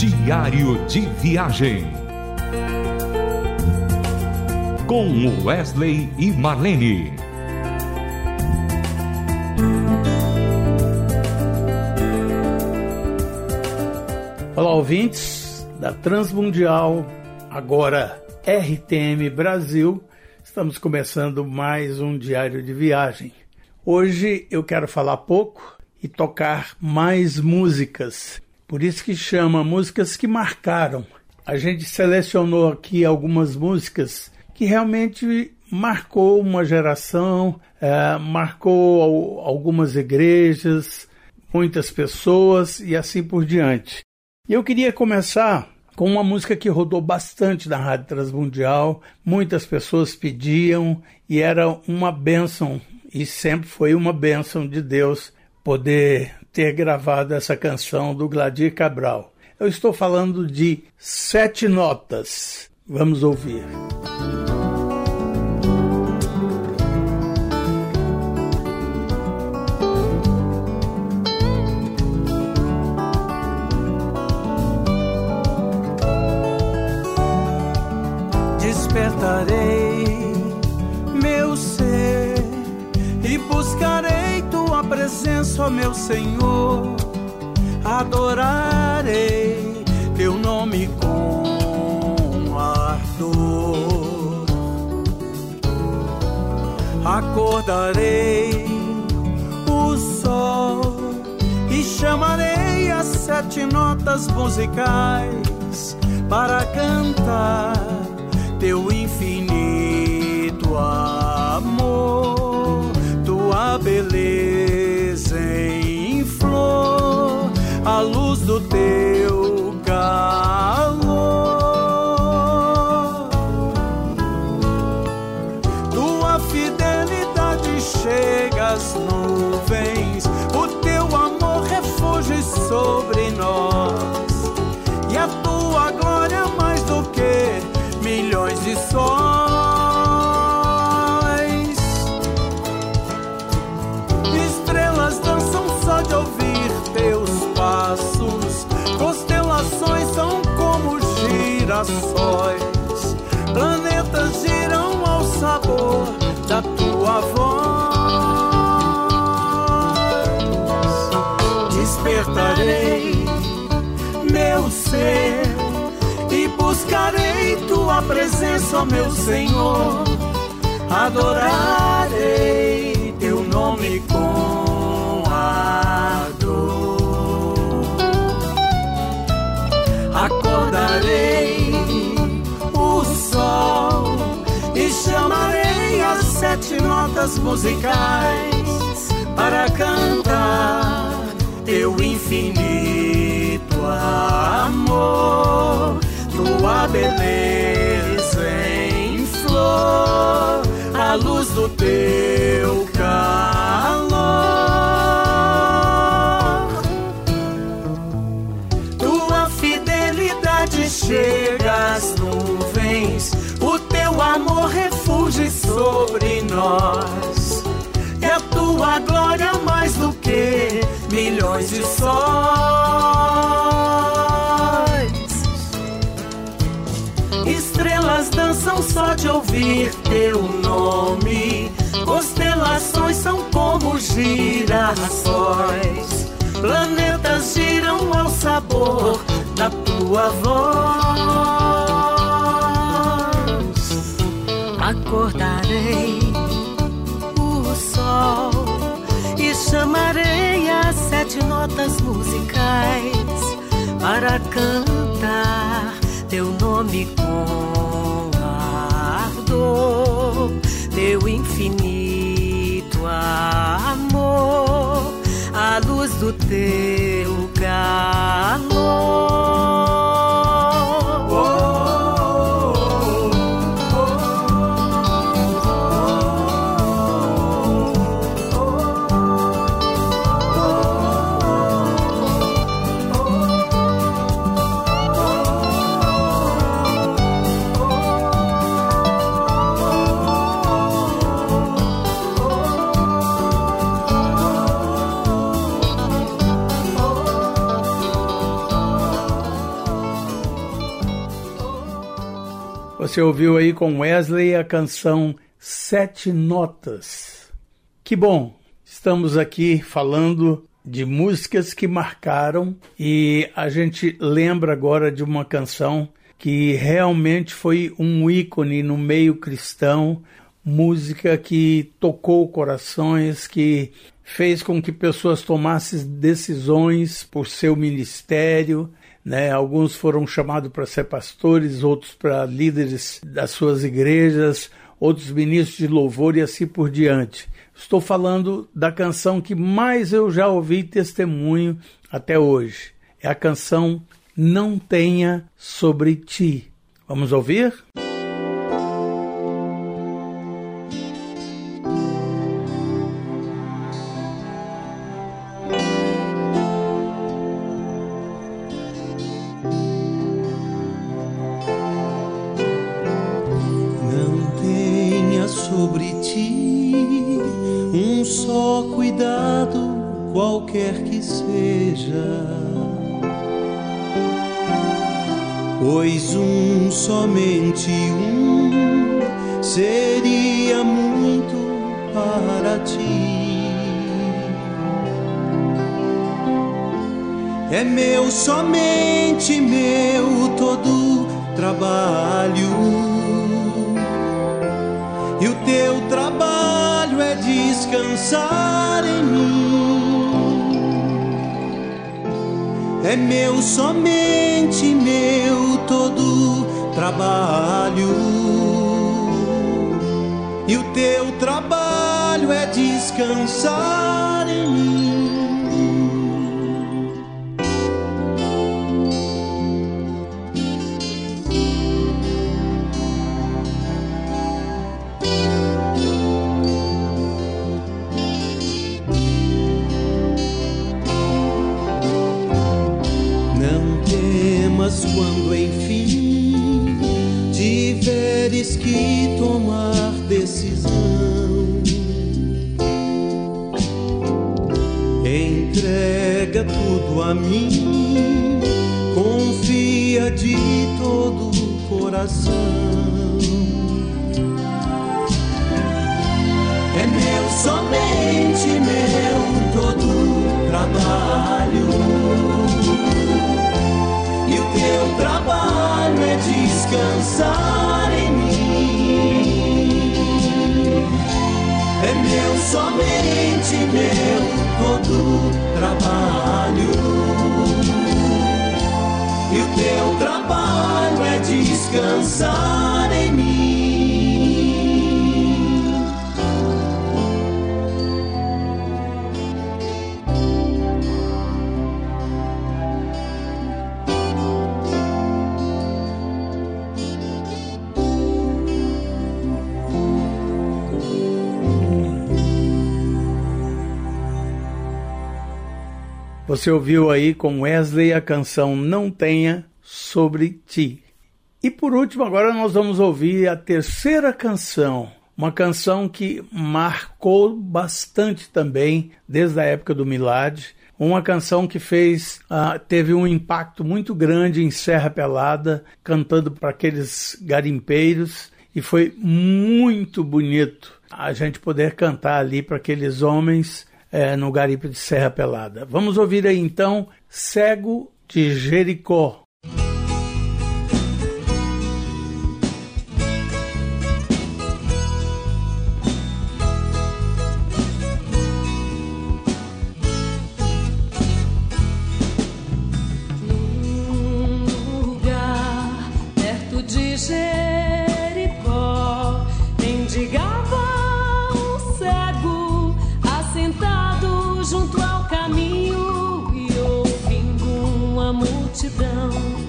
Diário de Viagem. Com Wesley e Marlene. Olá, ouvintes da Transmundial, agora RTM Brasil. Estamos começando mais um diário de viagem. Hoje eu quero falar pouco e tocar mais músicas. Por isso que chama músicas que marcaram. A gente selecionou aqui algumas músicas que realmente marcou uma geração, é, marcou algumas igrejas, muitas pessoas e assim por diante. E eu queria começar com uma música que rodou bastante na Rádio Transmundial, muitas pessoas pediam e era uma bênção, e sempre foi uma bênção de Deus poder ter gravado essa canção do Gladir Cabral. Eu estou falando de Sete Notas. Vamos ouvir. Despertarei meu Senhor. Adorarei teu nome com ardor. Acordarei o sol e chamarei as sete notas musicais para cantar teu infinito amor, tua beleza a luz do teu calor, tua fidelidade chega às nuvens, o teu amor refúgio sobre nós tua voz. Despertarei meu ser e buscarei tua presença, ó meu Senhor. Adorarei teu nome com notas musicais para cantar teu infinito amor. Tua beleza em flor, a luz do teu tua glória mais do que milhões de sóis. Estrelas dançam só de ouvir teu nome. Constelações são como girassóis. Planetas giram ao sabor da tua voz. Acordarei sete notas musicais para cantar teu nome com ardor, teu infinito amor, a luz do teu Você ouviu aí com Wesley a canção Sete Notas. Que bom, estamos aqui falando de músicas que marcaram e a gente lembra agora de uma canção que realmente foi um ícone no meio cristão, música que tocou corações, que fez com que pessoas tomassem decisões por seu ministério, né? Alguns foram chamados para ser pastores, outros para líderes das suas igrejas, outros ministros de louvor e assim por diante. Estou falando da canção que mais eu já ouvi testemunho até hoje. É a canção Não Tenha Sobre Ti. Vamos ouvir? Quer que seja. Pois um, somente um, seria muito para ti. É meu, somente meu, todo trabalho. E o teu trabalho é descansar em mim é meu, somente meu todo trabalho. E o teu trabalho é descansar em mim. Entrega tudo a mim, confia de todo o coração. É meu, somente meu, todo trabalho teu trabalho é descansar em mim. É meu, somente meu, Você ouviu aí com Wesley a canção Não Tenha Sobre Ti. E por último, agora nós vamos ouvir a terceira canção, uma canção que marcou bastante também desde a época do Milad, uma canção que fez uh, teve um impacto muito grande em Serra Pelada, cantando para aqueles garimpeiros e foi muito bonito a gente poder cantar ali para aqueles homens é, no Garipe de Serra Pelada. Vamos ouvir aí então Cego de Jericó. to bound.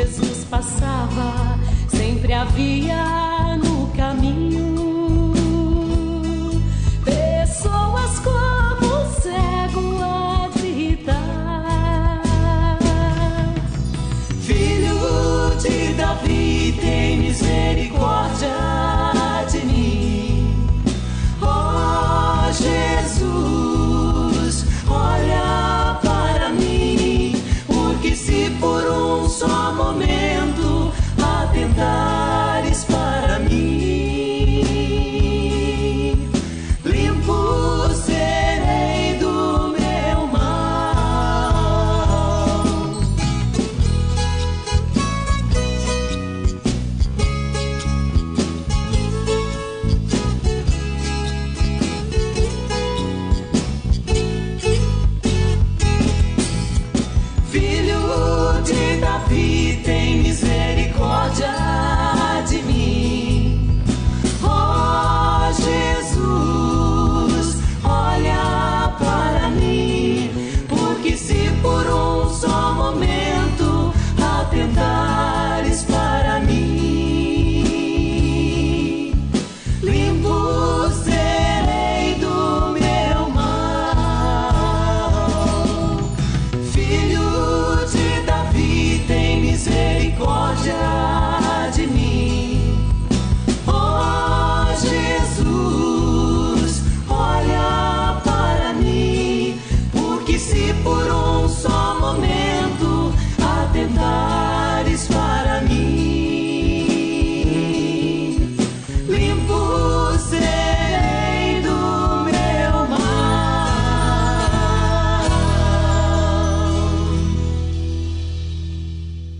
Jesus passava, sempre havia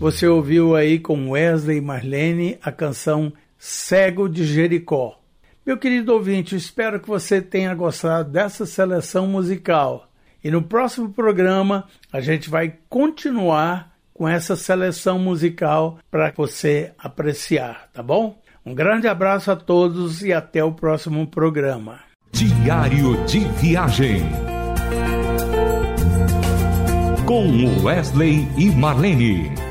Você ouviu aí com Wesley e Marlene a canção Cego de Jericó. Meu querido ouvinte, espero que você tenha gostado dessa seleção musical. E no próximo programa a gente vai continuar com essa seleção musical para você apreciar, tá bom? Um grande abraço a todos e até o próximo programa. Diário de Viagem. Com Wesley e Marlene